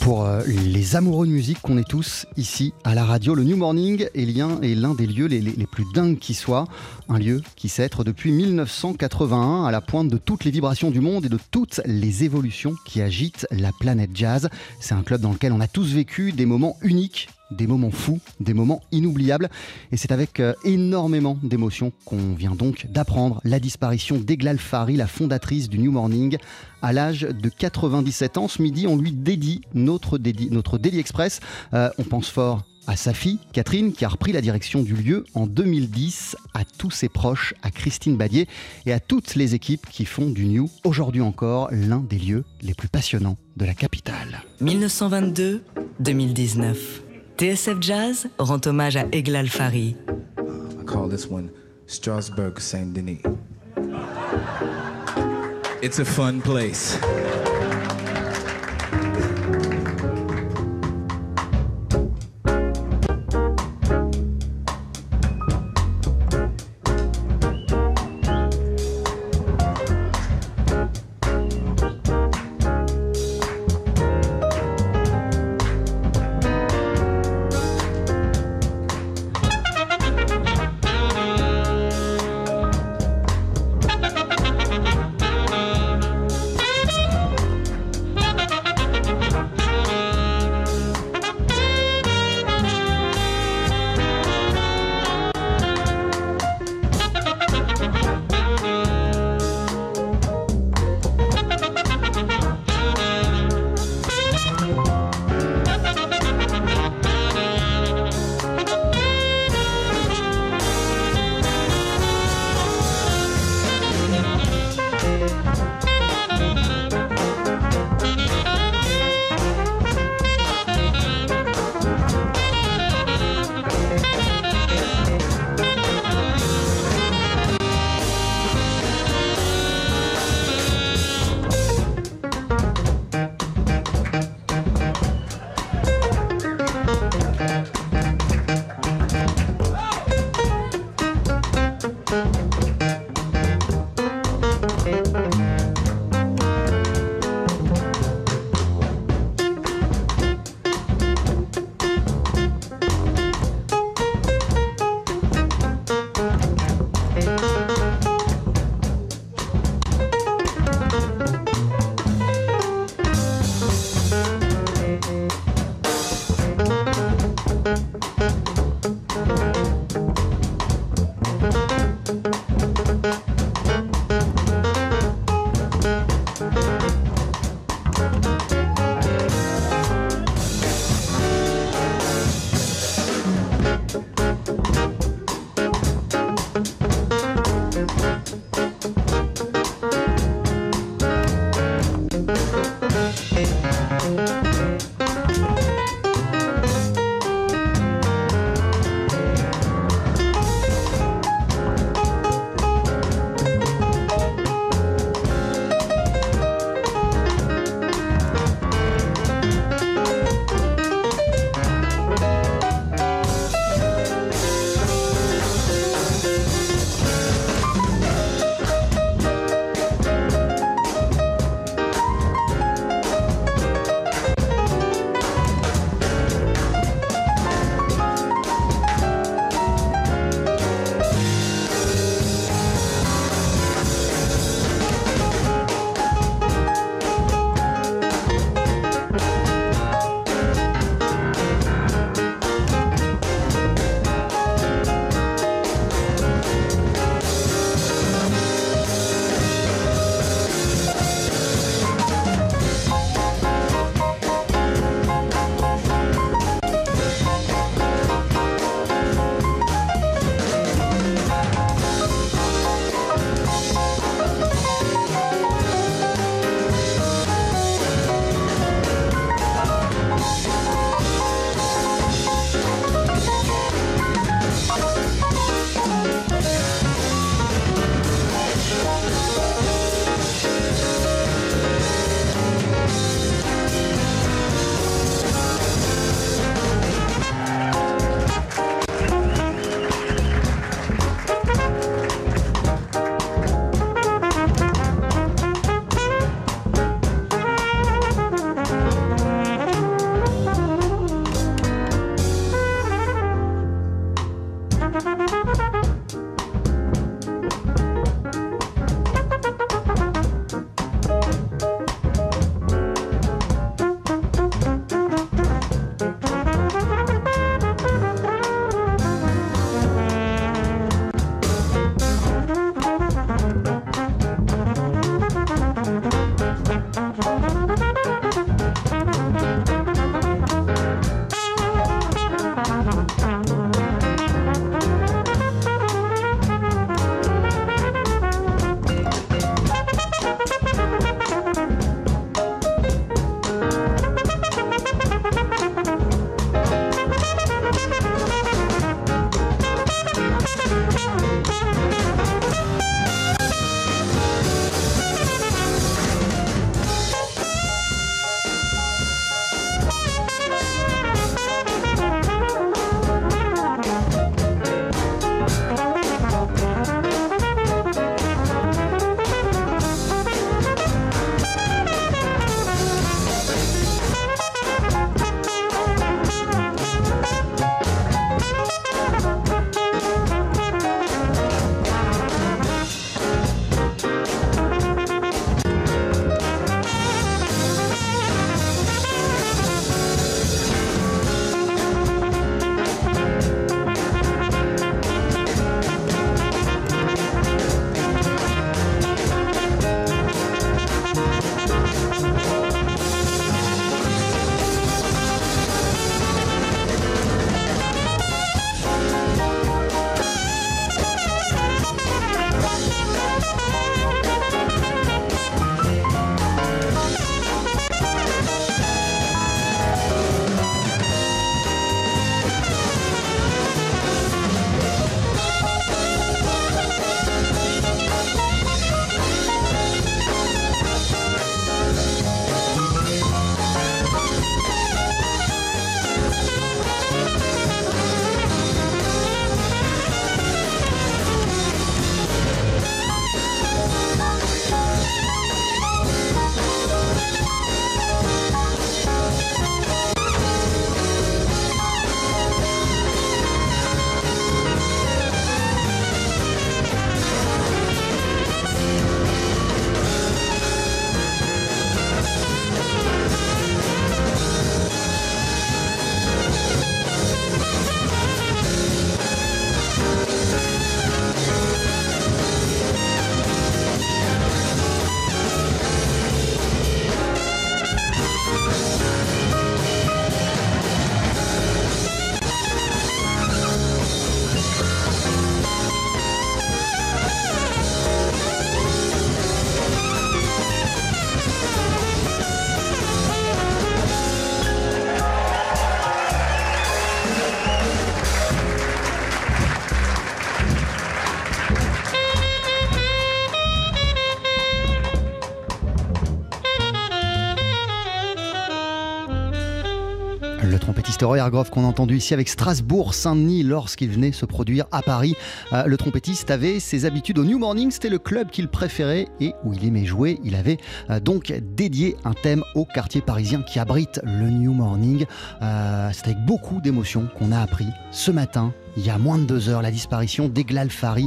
Pour euh, les amoureux de musique qu'on est tous ici à la radio, le New Morning est l'un des lieux les plus dingues qui soient. Un lieu qui s'être depuis 1981 à la pointe de toutes les vibrations du monde et de toutes les évolutions qui agitent la planète jazz. C'est un club dans lequel on a tous vécu des moments uniques des moments fous, des moments inoubliables. Et c'est avec euh, énormément d'émotion qu'on vient donc d'apprendre la disparition d'Eglal Fari, la fondatrice du New Morning. À l'âge de 97 ans, ce midi, on lui dédie notre, dédi- notre Daily Express. Euh, on pense fort à sa fille, Catherine, qui a repris la direction du lieu en 2010, à tous ses proches, à Christine Badier et à toutes les équipes qui font du New, aujourd'hui encore, l'un des lieux les plus passionnants de la capitale. 1922-2019. TSF Jazz rend hommage à Eglal Fari. I call this one Strasbourg Saint Denis. It's a fun place. Qu'on a entendu ici avec Strasbourg, Saint-Denis lorsqu'il venait se produire à Paris. Euh, le trompettiste avait ses habitudes au New Morning, c'était le club qu'il préférait et où il aimait jouer. Il avait euh, donc dédié un thème au quartier parisien qui abrite le New Morning. Euh, c'est avec beaucoup d'émotion qu'on a appris ce matin il y a moins de deux heures, la disparition d'Eglal Fari,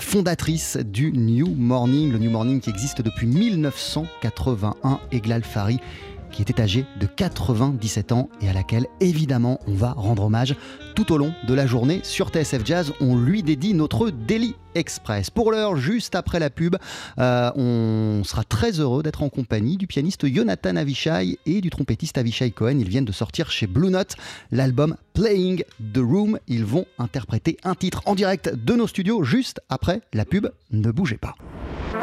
fondatrice du New Morning, le New Morning qui existe depuis 1981. Eglal Fari qui était âgée de 97 ans et à laquelle évidemment on va rendre hommage tout au long de la journée sur TSF Jazz. On lui dédie notre Daily Express. Pour l'heure, juste après la pub, euh, on sera très heureux d'être en compagnie du pianiste Jonathan Avishai et du trompettiste Avishai Cohen. Ils viennent de sortir chez Blue Note l'album Playing the Room. Ils vont interpréter un titre en direct de nos studios juste après la pub. Ne bougez pas.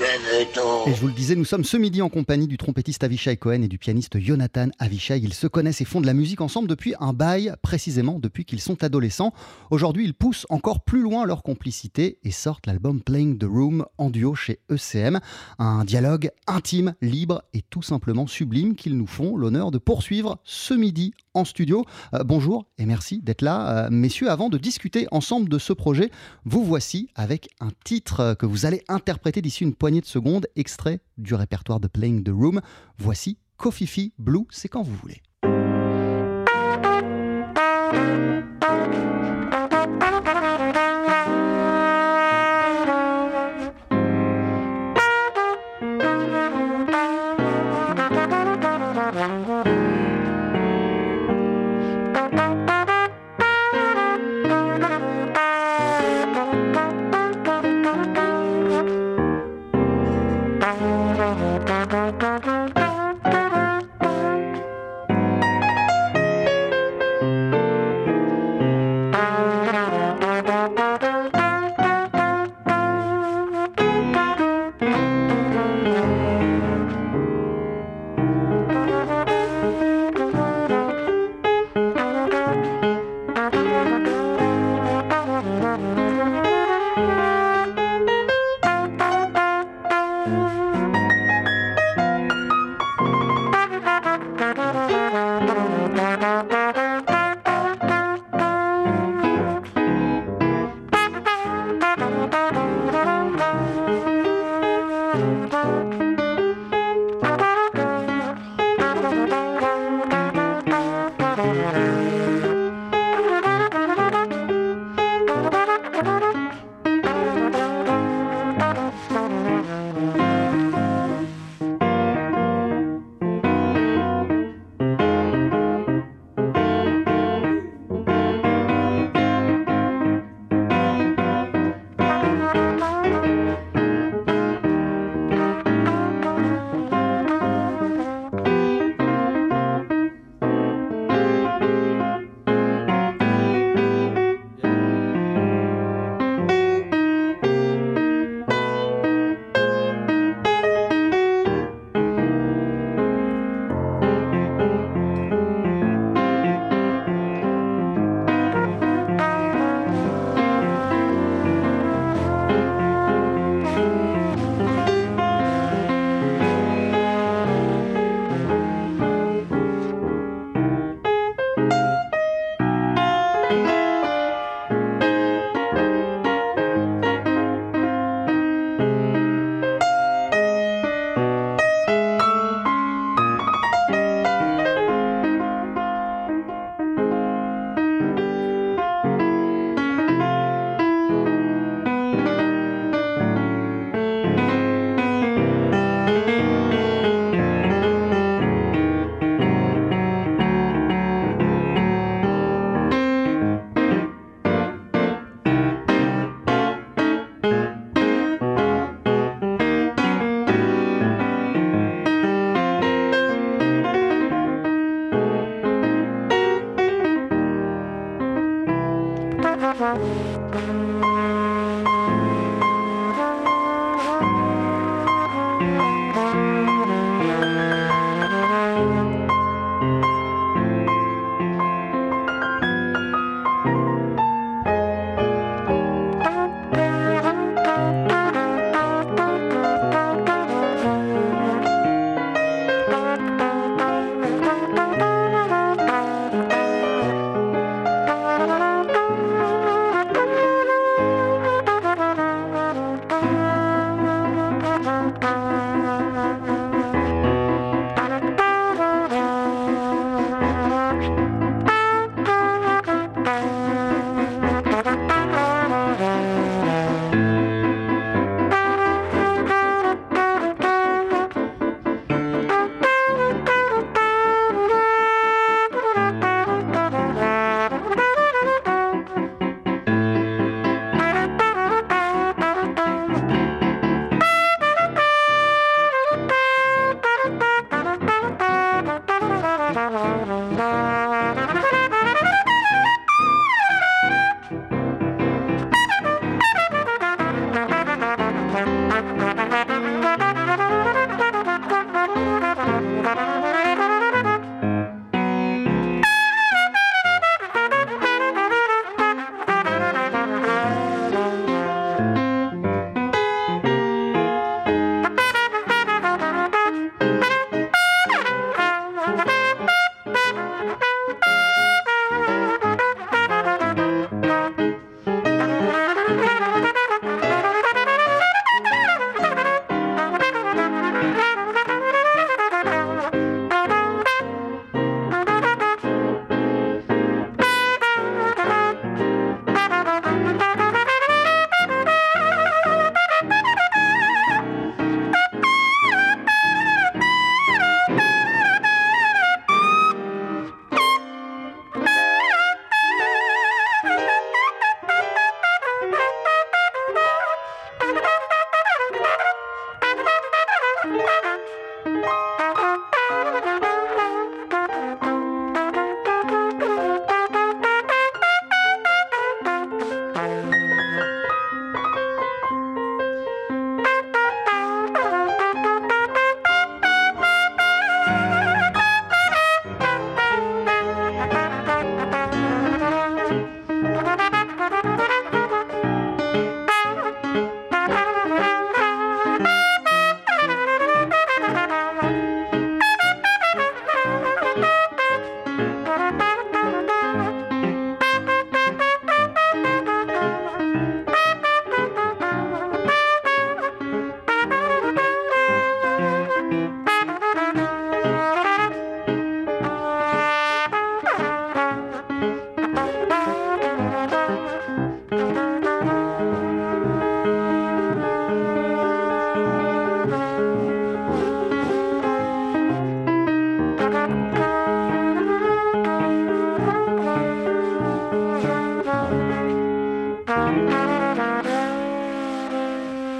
Et je vous le disais, nous sommes ce midi en compagnie du trompettiste Avishai Cohen et du pianiste Jonathan Avishai. Ils se connaissent et font de la musique ensemble depuis un bail, précisément depuis qu'ils sont adolescents. Aujourd'hui, ils poussent encore plus loin leur complicité et sortent l'album Playing the Room en duo chez ECM. Un dialogue intime, libre et tout simplement sublime qu'ils nous font l'honneur de poursuivre ce midi en studio. Euh, bonjour et merci d'être là. Euh, messieurs, avant de discuter ensemble de ce projet, vous voici avec un titre que vous allez interpréter d'ici une poignée de secondes, extrait du répertoire de Playing the Room. Voici Kofifi Blue, c'est quand vous voulez.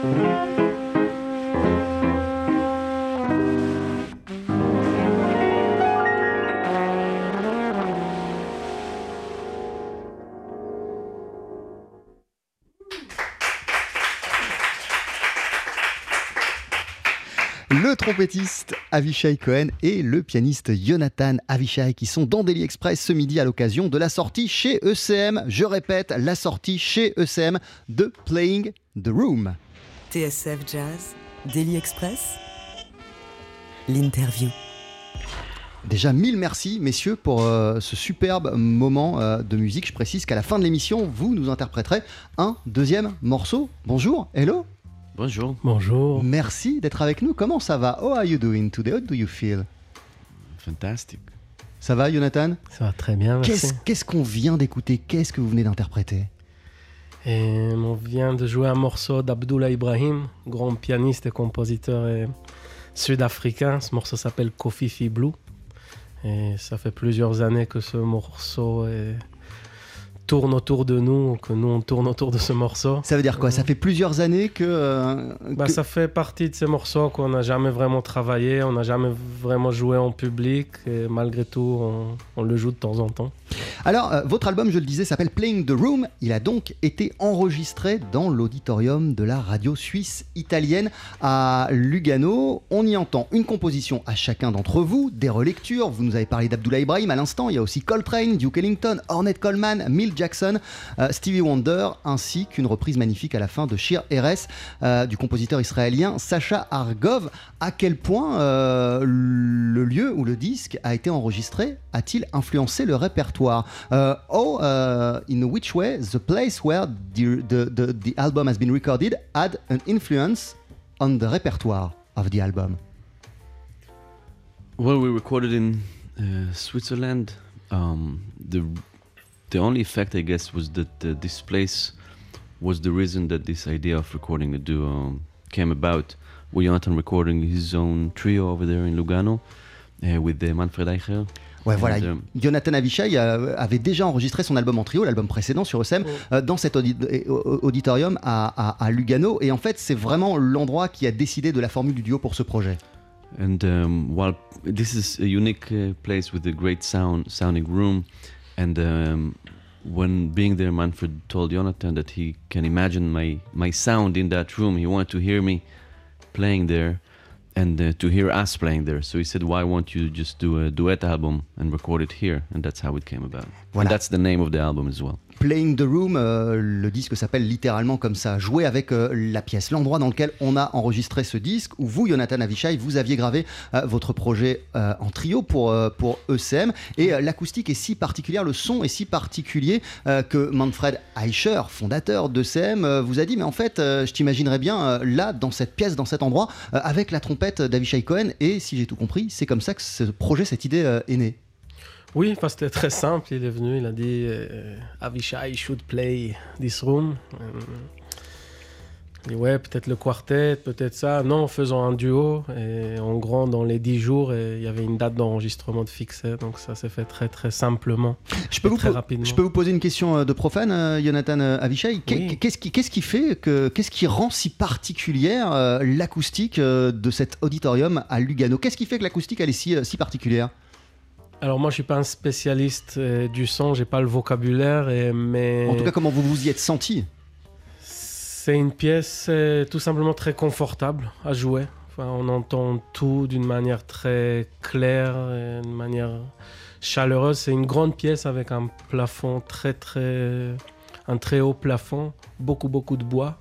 le trompettiste Avishai Cohen et le pianiste Jonathan Avishai qui sont dans Daily Express ce midi à l'occasion de la sortie chez ECM. Je répète, la sortie chez ECM de Playing the Room. TSF Jazz, Daily Express, l'interview. Déjà, mille merci, messieurs, pour euh, ce superbe moment euh, de musique. Je précise qu'à la fin de l'émission, vous nous interpréterez un deuxième morceau. Bonjour, hello. Bonjour. Bonjour. Merci d'être avec nous. Comment ça va? How are you doing today? How do you feel? Fantastic. Ça va, Jonathan? Ça va très bien, qu'est-ce qu'on vient d'écouter? Qu'est-ce que vous venez d'interpréter? Et on vient de jouer un morceau d'Abdullah Ibrahim, grand pianiste et compositeur euh, sud-africain. Ce morceau s'appelle Kofifi Blue. Et ça fait plusieurs années que ce morceau est- tourne autour de nous, que nous on tourne autour de ce morceau. Ça veut dire quoi? Ça fait plusieurs années que. euh, Bah, que- Ça fait partie de ces morceaux qu'on n'a jamais vraiment travaillé, on n'a jamais vraiment joué en public, et malgré tout, on, on le joue de temps en temps. Alors, euh, votre album, je le disais, s'appelle Playing the Room. Il a donc été enregistré dans l'auditorium de la radio suisse italienne à Lugano. On y entend une composition à chacun d'entre vous, des relectures. Vous nous avez parlé d'Abdullah Ibrahim à l'instant. Il y a aussi Coltrane, Duke Ellington, Ornette Coleman, Mill Jackson, euh, Stevie Wonder, ainsi qu'une reprise magnifique à la fin de Shir Eres euh, du compositeur israélien Sacha Argov. À quel point le lieu où le disque a été enregistré a-t-il influencé le répertoire? Uh, Oh, uh, in which way the place where the, the, the, the album has been recorded had an influence on the repertoire of the album Well, we recorded in uh, Switzerland. Um, the the only effect, I guess, was that uh, this place was the reason that this idea of recording the duo came about. With Jonathan recording his own trio over there in Lugano uh, with uh, Manfred Eicher. Ouais, voilà. Jonathan Avishai euh, avait déjà enregistré son album en trio, l'album précédent sur ESM, euh, dans cet audi- auditorium à, à- à Lugano. Et en fait, c'est vraiment l'endroit qui a décidé de la formule du duo pour ce projet. And um, while this is a unique uh, place with a great sound sounding room, and um, when being there, Manfred told Jonathan that he can imagine my my sound in that room. He wanted to hear me playing there, and uh, to hear us playing there. So he said, "Why won't you just do a duet album and record it here?" And that's how it came about. Voilà. And that's the name of the album as well. Playing the Room, euh, le disque s'appelle littéralement comme ça, jouer avec euh, la pièce, l'endroit dans lequel on a enregistré ce disque, où vous, Jonathan Avishai, vous aviez gravé euh, votre projet en trio pour, pour ECM, et l'acoustique est si particulière, le son est si particulier que Manfred Eicher, fondateur d'ECM, vous a dit, mais en fait, je t'imaginerais bien là, dans cette pièce, dans cet endroit, avec la trompette d'Avishai Cohen, et si j'ai tout compris, c'est comme ça que ce projet, cette idée est née. Oui, parce que c'était très simple. Il est venu, il a dit euh, Avishai should play this room. Euh, il dit ouais, peut-être le quartet, peut-être ça. Non, faisons un duo. Et en gros, dans les 10 jours, et il y avait une date d'enregistrement de fixée. Donc ça s'est fait très très simplement. Je peux, Et vous très rapidement. je peux vous poser une question euh, de profane, euh, Jonathan euh, Avishai. Oui. Qu'est-ce qui, qu'est-ce qui fait que, qu'est-ce qui rend si particulière l'acoustique de cet auditorium à Lugano? Qu'est-ce qui fait que l'acoustique elle est si, si particulière? Alors moi, je suis pas un spécialiste euh, du son, j'ai pas le vocabulaire, et, mais En tout cas, comment vous vous y êtes senti? C'est une pièce euh, tout simplement très confortable à jouer. Enfin, on entend tout d'une manière très claire, et d'une manière chaleureuse. C'est une grande pièce avec un plafond très très, un très haut plafond, beaucoup beaucoup de bois.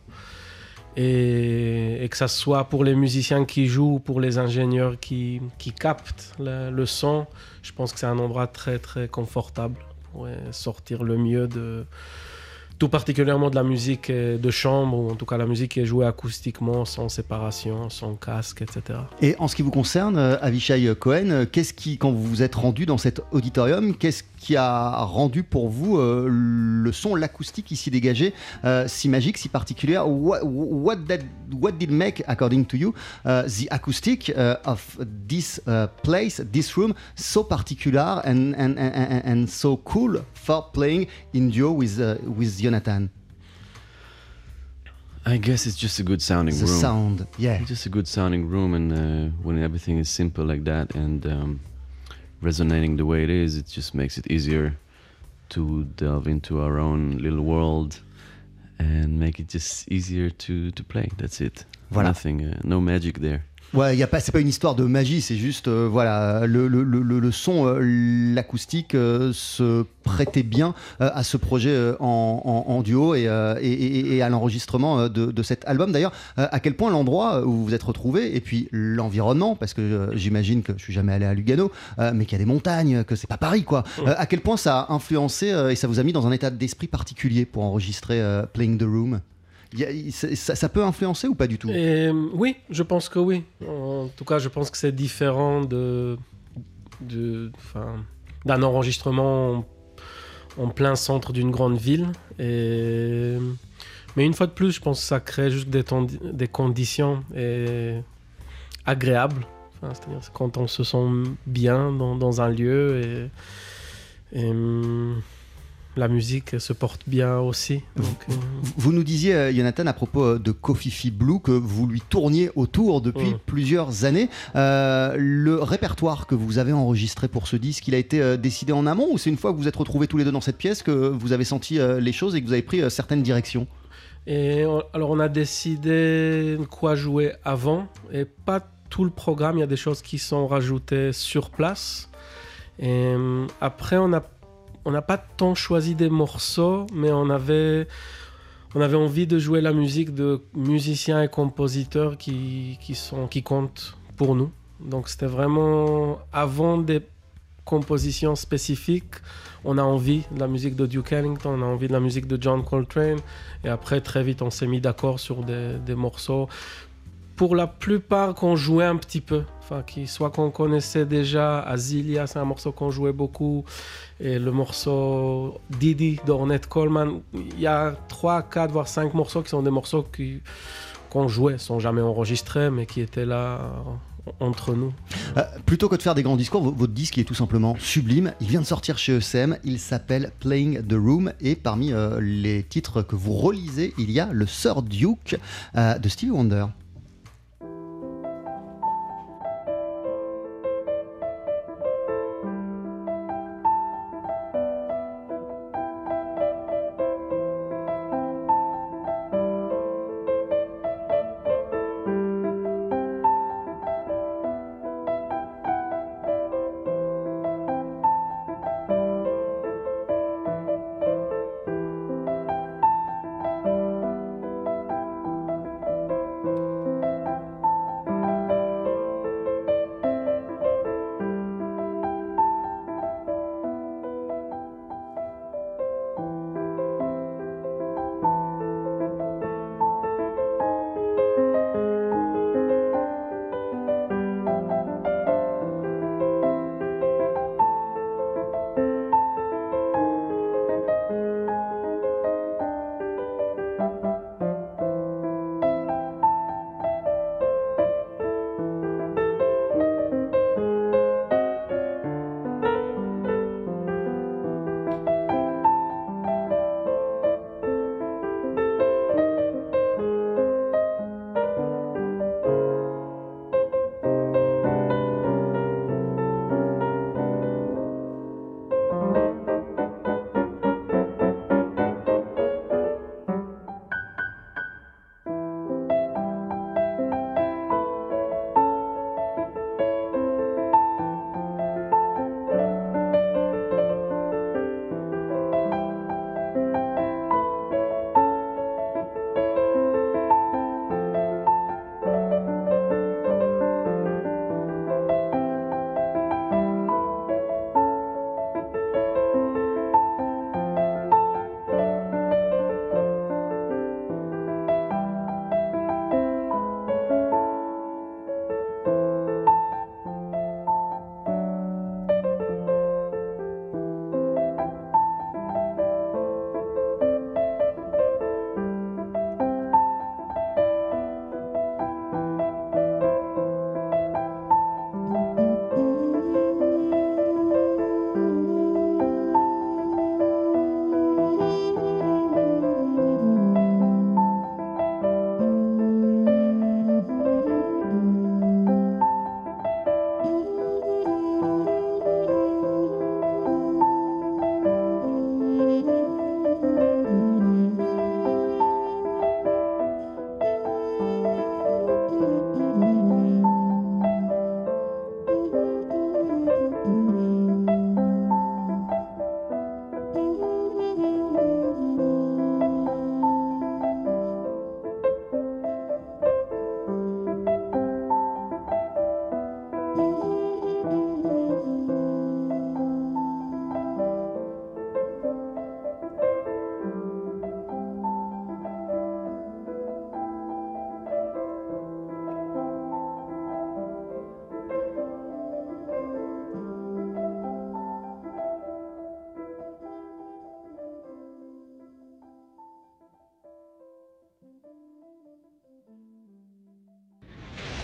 Et, que ça soit pour les musiciens qui jouent ou pour les ingénieurs qui, captent le, son, je pense que c'est un endroit très très confortable. Pour sortir le mieux de, tout particulièrement de la musique euh, de chambre, ou en tout cas la musique qui est jouée acoustiquement, sans séparation, sans casque, etc. Et en ce qui vous concerne, euh, Avishai Cohen, euh, qu'est-ce qui, quand vous vous êtes rendu dans cet auditorium, qu'est-ce qui a rendu pour vous le son, l'acoustique ici dégagé si magique, si particulière? What, what, that- what did make, according to you, uh, the acoustic uh, of this uh, place, this room, so particular and, so cool for playing in duo with, uh, with Jonathan? I guess it's just a good sounding The room. sound, yeah. Just a good sounding room, and uh, when everything is simple like that and um, resonating the way it is, it just makes it easier to delve into our own little world and make it just easier to, to play. That's it. Voilà. Nothing, uh, no magic there. Ouais, y a pas, c'est pas une histoire de magie, c'est juste, euh, voilà, le, le, le, le son, euh, l'acoustique euh, se prêtait bien euh, à ce projet euh, en, en- en duo et, euh, et, et- et à l'enregistrement de, de cet album. D'ailleurs, euh, à quel point l'endroit où vous vous êtes retrouvés et puis l'environnement, parce que j'imagine que je suis jamais allé à Lugano, euh, mais qu'il y a des montagnes, que c'est pas Paris, quoi. Euh, à quel point ça a influencé euh, et ça vous a mis dans un état d'esprit particulier pour enregistrer euh, Playing the Room? Ça, peut influencer ou pas du tout? Euh, oui, je pense que oui. En tout cas, je pense que c'est différent de, d'un enregistrement en, plein centre d'une grande ville. Mais une fois de plus, je pense que ça crée juste des, conditions agréables. C'est-à-dire c'est quand on se sent bien dans, un lieu et, hum, la musique se porte bien aussi. Donc, euh, Vous nous disiez, euh, Jonathan, à propos euh, de Kofifi Blue, que vous lui tourniez autour depuis Mm. plusieurs années. Euh, le répertoire que vous avez enregistré pour ce disque, il a été décidé en amont ou c'est une fois que vous êtes retrouvés tous les deux dans cette pièce que vous avez senti les choses et que vous avez pris certaines directions? Et on- alors on a décidé quoi jouer avant et pas tout le programme. Il y a des choses qui sont rajoutées sur place. Et euh, après on a on n'a pas tant choisi des morceaux, mais on avait on avait envie de jouer la musique de musiciens et compositeurs qui, qui sont qui comptent pour nous. Donc c'était vraiment avant des compositions spécifiques. On a envie de la musique de Duke Ellington, on a envie de la musique de John Coltrane. Et après, très vite, on s'est mis d'accord sur des, des morceaux. Pour la plupart, qu'on jouait un petit peu. Enfin, qui, soit qu'on connaissait déjà. Azilia, c'est un morceau qu'on jouait beaucoup. Et le morceau Didi d'Ornette Coleman. Il y a 3, 4, voire 5 morceaux qui sont des morceaux qu'on jouait, sans jamais enregistrés, mais qui étaient là euh, entre nous. Euh, plutôt que de faire des grands discours, vo- votre disque est tout simplement sublime. Il vient de sortir chez ECM. Il s'appelle Playing the Room. Et parmi euh, les titres que vous relisez, il y a le Sir Duke de Stevie Wonder.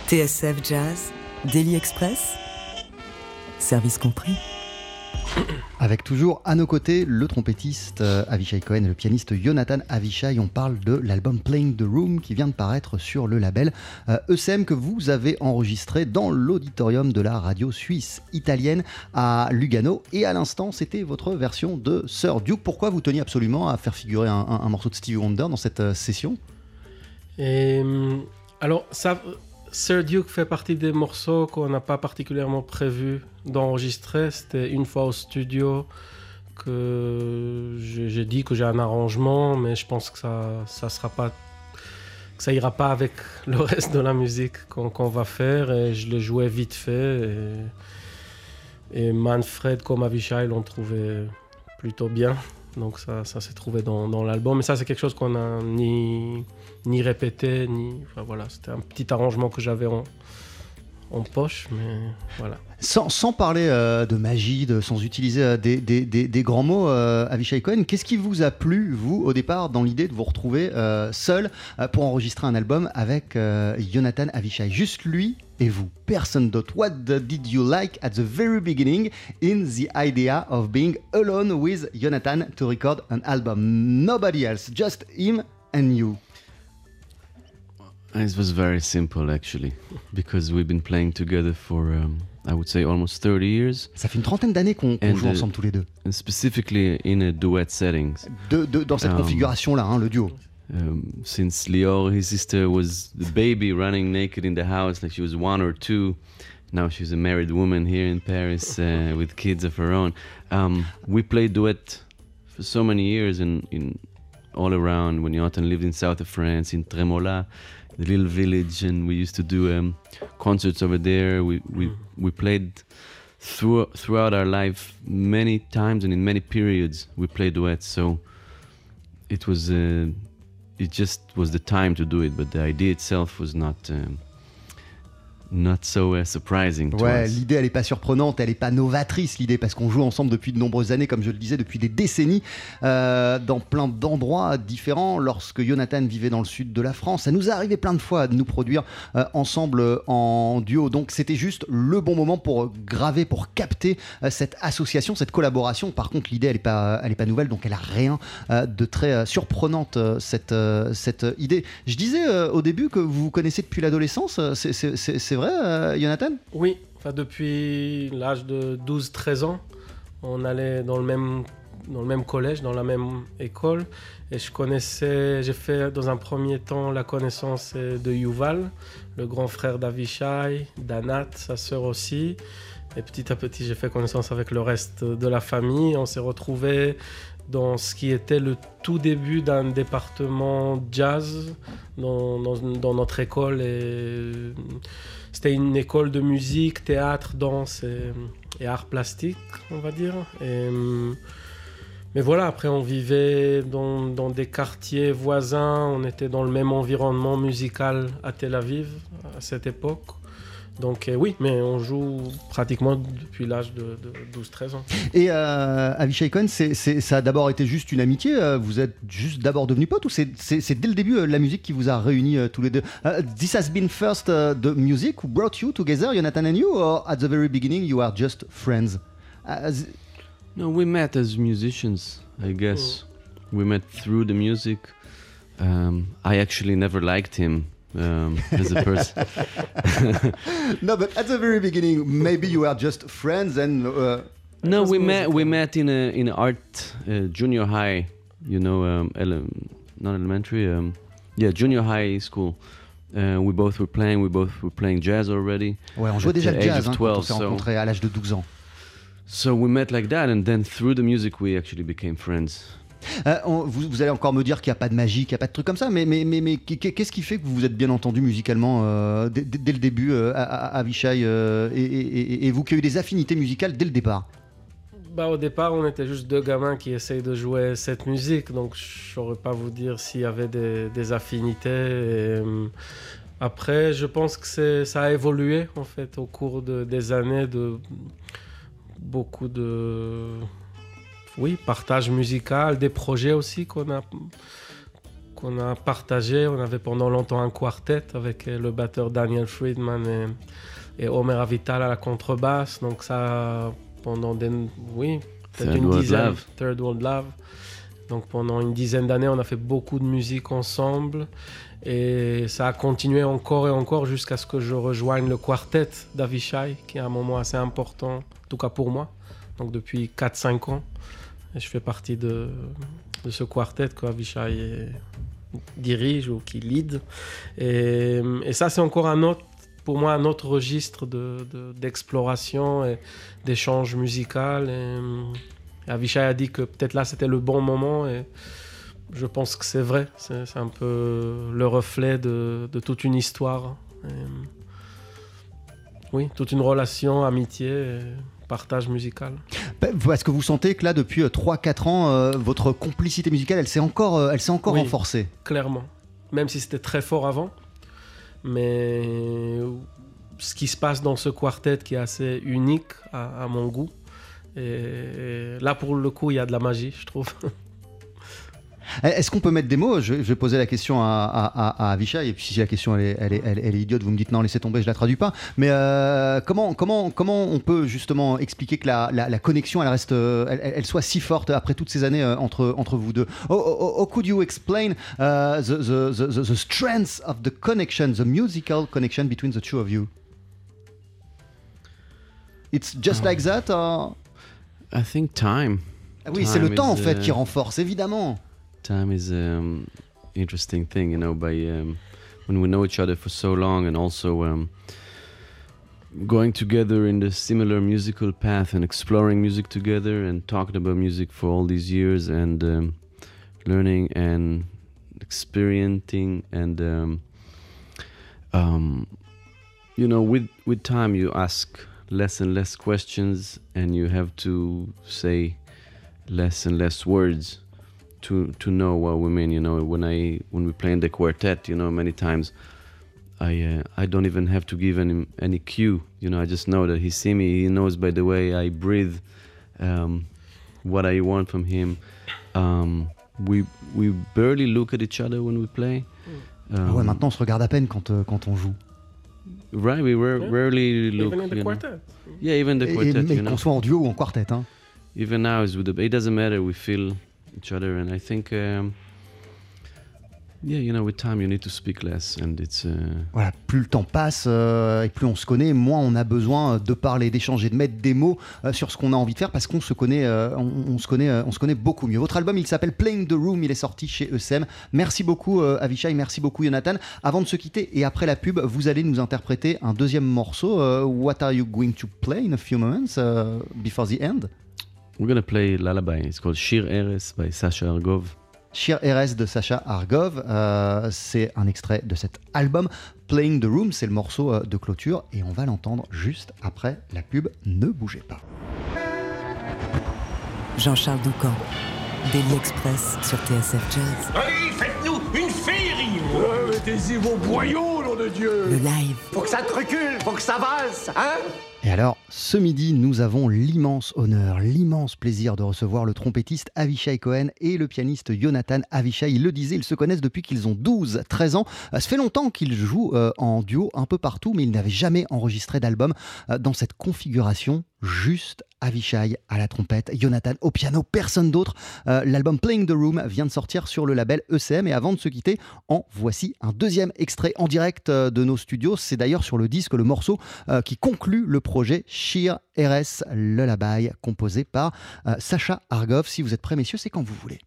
TSF Jazz, Daily Express, service compris. Avec toujours à nos côtés le trompettiste euh, Avishai Cohen et le pianiste Jonathan Avishai. On parle de l'album Playing the Room qui vient de paraître sur le label euh, ECM que vous avez enregistré dans l'auditorium de la radio suisse italienne à Lugano. Et à l'instant, c'était votre version de Sir Duke. Pourquoi vous teniez absolument à faire figurer un, un- un morceau de Stevie Wonder dans cette euh, session? Et alors, ça, Sir Duke fait partie des morceaux qu'on n'a pas particulièrement prévu d'enregistrer. C'était une fois au studio que j'ai dit que j'ai un arrangement, mais je pense que ça, ça sera pas, ça ira pas avec le reste de la musique qu'on va faire. Et je l'ai joué vite fait. Et, et Manfred comme Avishai l'ont trouvé plutôt bien. Donc ça, s'est trouvé dans, l'album. Mais ça, c'est quelque chose qu'on a ni, ni répété, ni... Enfin voilà, c'était un petit arrangement que j'avais en, en poche, mais voilà. Sans, parler euh, de magie, sans utiliser euh, des, grands mots, euh, Avishai Cohen, qu'est-ce qui vous a plu, vous, au départ, dans l'idée de vous retrouver seul pour enregistrer un album avec Jonathan Avishai Juste lui et vous, personne d'autre. What did you like at the very beginning in the idea of being alone with Jonathan to record an album? Nobody else, just him and you. It was very simple actually, because we've been playing together for um, I would say almost 30 years, Ça fait une trentaine d'années qu'on qu'on And, joue uh, ensemble tous les deux. and specifically in a duet settings. De- de- dans cette um, configuration-là, hein, le duo. Um, since Lior, his sister, was the baby running naked in the house, like she was one or two. Now she's a married woman here in Paris uh, with kids of her own. Um, we played duet for so many years in, in all around. When Jonathan lived in south of France, in Tremola, the little village, and we used to do um, concerts over there. We we we played through, throughout our life many times and in many periods. We played duets, so it was uh, it just was the time to do it, but the idea itself was not um, not so uh, surprising to Ouais, l'idée elle est pas surprenante, elle est pas novatrice l'idée parce qu'on joue ensemble depuis de nombreuses années, comme je le disais, depuis des décennies, euh, dans plein d'endroits différents. Lorsque Jonathan vivait dans le sud de la France, ça nous est arrivé plein de fois de nous produire euh, ensemble euh, en duo. Donc c'était juste le bon moment pour graver, pour capter euh, cette association, cette collaboration. Par contre, l'idée elle est pas, elle est pas nouvelle, donc elle a rien de très surprenante cette cette idée. Je disais au début que vous vous connaissez depuis l'adolescence. c'est vrai, euh, Jonathan? Oui, depuis l'âge de 12-13 ans, on allait dans le même collège, dans la même école, et je connaissais, j'ai fait dans un premier temps la connaissance euh, de Yuval, le grand frère d'Avishai, d'Anat, sa sœur aussi, et petit à petit j'ai fait connaissance avec le reste de la famille. On s'est retrouvés dans ce qui était le tout début d'un département jazz dans, notre école. C'était une école de musique, théâtre, danse et, arts plastiques, on va dire. Mais voilà, après on vivait dans, dans des quartiers voisins, on était dans le même environnement musical à Tel Aviv à cette époque. Donc euh, oui, mais on joue pratiquement depuis l'âge de, de 12-13 ans. Et euh, Avishai Cohen, c'est- c'est- ça a d'abord été juste une amitié euh, Vous êtes juste d'abord devenus potes ou c'est c'est- c'est dès le début euh, la musique qui vous a réunis euh, tous les deux? Euh, This has been first uh, the music who brought you together, Jonathan and you, or at the very beginning you are just friends? As- No, we met as musicians, I guess. We met through the music. Um, I actually never liked him um, as a person. No, but at the very beginning, maybe you were just friends and. Uh, no, we met. We met in a in art uh, junior high. You know, um, ele- not elementary. Um, yeah, junior high school. Uh, we both were playing. We both were playing jazz already. ouais, on jouait déjà the le age jazz hein, quand on 12, s'est so- à l'âge de 12 ans. So we met like that, and then through the music, we actually became friends. Euh, vous, allez encore me dire qu'il n'y a pas de magie, qu'il n'y a pas de truc comme ça, mais, mais, mais, mais qu'est- qu'est-ce qui fait que vous vous êtes bien entendu musicalement euh, dès, le début, euh, à- Avishai et, et- et- vous qui avez eu des affinités musicales dès le départ? Bah, au départ, on était juste deux gamins qui essayent de jouer cette musique, donc je saurais pas vous dire s'il y avait des, affinités. après, je pense que ça a évolué en fait au cours de- des années de beaucoup de oui partage musical, des projets aussi qu'on a qu'on a partagé. On avait pendant longtemps un quartet avec le batteur Daniel Friedman et, et Omer Avital à la contrebasse. Donc ça, pendant des, oui, peut-être une dizaine, Third World Love. Donc pendant une dizaine d'années, on a fait beaucoup de musique ensemble. Et ça a continué encore et encore jusqu'à ce que je rejoigne le quartet d'Avishai, qui est un moment assez important, en tout cas pour moi. Donc depuis 4-5 ans, je fais partie de, de ce quartet qu'Avishai dirige ou qui lead. Et, ça, c'est encore un autre, pour moi un autre registre d'exploration de, et d'échange musical. Et, Avishai a dit que peut-être là, c'était le bon moment. Et, je pense que c'est vrai. C'est un peu le reflet de, toute une histoire. oui, toute une relation, amitié, partage musical. Ben, est-ce que vous sentez que là, depuis 3-4 euh, ans, euh, votre complicité musicale, elle s'est encore, euh, elle s'est encore renforcée? Clairement. Même si c'était très fort avant. Mais ce qui se passe dans ce quartet qui est assez unique à, à mon goût. Et là, pour le coup, il y a de la magie, je trouve. Eh, est-ce qu'on peut mettre des mots? Je, vais poser la question à, à, et puis si la question elle est, idiote, vous me dites non, laissez tomber, je la traduis pas. Mais euh, comment, comment, comment on peut justement expliquer que la, connexion elle, reste, elle, soit si forte après toutes ces années euh, entre, entre vous deux? Oh, oh, oh, Could you explain uh, the, the, the, strength of the connection, the musical connection between the two of you? It's just like that or... I think time. Ah oui, c'est le temps en fait qui renforce, évidemment. Time is um interesting thing, you know, by um, when we know each other for so long and also um, going together in the similar musical path and exploring music together and talking about music for all these years and um, learning and experiencing and um, um, you know with with time you ask less and less questions and you have to say less and less words to to know what we mean. You know, when I when we play in the quartet, you know, many times I uh, I don't even have to give any any cue. You know, I just know that he see me. He knows by the way I breathe um, what I want from him. Um, we we barely look at each other when we play. Um, ouais, maintenant on se regarde à peine quand euh, quand on joue. Right, we rare, yeah. rarely look. Even in the quartet. Know. Yeah, even the quartet. Et, et, qu'on soit en duo ou en quartet, hein. Even now, with the, it doesn't matter. We feel other. And I think um, yeah you know with time you need to speak less and it's uh... plus le temps passe euh, et plus on se connaît moins on a besoin de parler d'échanger de mettre des mots euh, sur ce qu'on a envie de faire parce qu'on se connaît euh, on, se connaît on se connaît beaucoup mieux. Votre album il s'appelle Playing the Room il est sorti chez ESM merci beaucoup Avishai merci beaucoup Jonathan. Avant de se quitter et après la pub vous allez nous interpréter un deuxième morceau What are you going to play in a few moments before the end We're gonna play Lullaby. It's called Shir Eres by Sasha Argov. Shir Eres de Sasha Argov, euh, c'est un extrait de cet album. Playing the Room, c'est le morceau euh, de clôture et on va l'entendre juste après la pub. Ne bougez pas. Jean-Charles Doucan, Daily Express sur TSF Jazz. Allez, faites-nous une féerie euh, Mettez-y vos boyaux, de Dieu Le live. Faut que ça te recule, faut que ça valse, hein? Et alors, ce midi, nous avons l'immense honneur, l'immense plaisir de recevoir le trompettiste Avishai Cohen et le pianiste Jonathan Avishai. Ils le disaient, ils se connaissent depuis qu'ils ont 12, 13 ans. Euh, ça fait longtemps qu'ils jouent euh, en duo un peu partout, mais ils n'avaient jamais enregistré d'album euh, dans cette configuration juste Avishai à la trompette, Jonathan au piano, personne d'autre. Euh, l'album Playing the Room vient de sortir sur le label ECM et avant de se quitter, en voici un deuxième extrait en direct euh, de nos studios. C'est d'ailleurs sur le disque le morceau euh, qui conclut le projet Sheer RS Lullaby composé par Sacha Argov. Si vous êtes prêts messieurs, c'est quand vous voulez.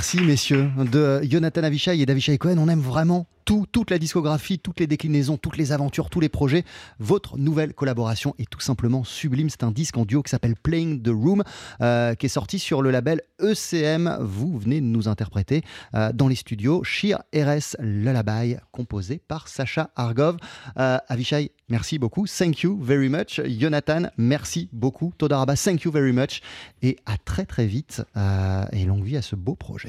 Merci, messieurs, de Jonathan Avishai et d'Avishai Cohen. On aime vraiment tout, toute la discographie, toutes les déclinaisons, toutes les aventures, tous les projets. Votre nouvelle collaboration est tout simplement sublime. C'est un disque en duo qui s'appelle Playing the Room, euh, qui est sorti sur le label ECM. Vous venez de nous interpréter euh, dans les studios Shir RS Lullaby, composé par Sacha Argov. Euh, Avishai, merci beaucoup. Thank you very much. Jonathan, merci beaucoup. Todaraba, thank you very much. Et à très très vite. et longue vie à ce beau projet.